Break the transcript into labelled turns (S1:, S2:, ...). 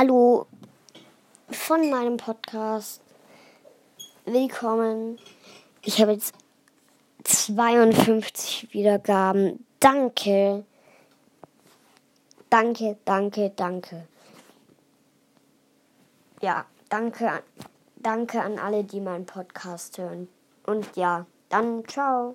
S1: Hallo von meinem Podcast. Willkommen. Ich habe jetzt 52 Wiedergaben. Danke. Danke, danke, danke. Ja, danke, danke an alle, die meinen Podcast hören. Und ja, dann ciao.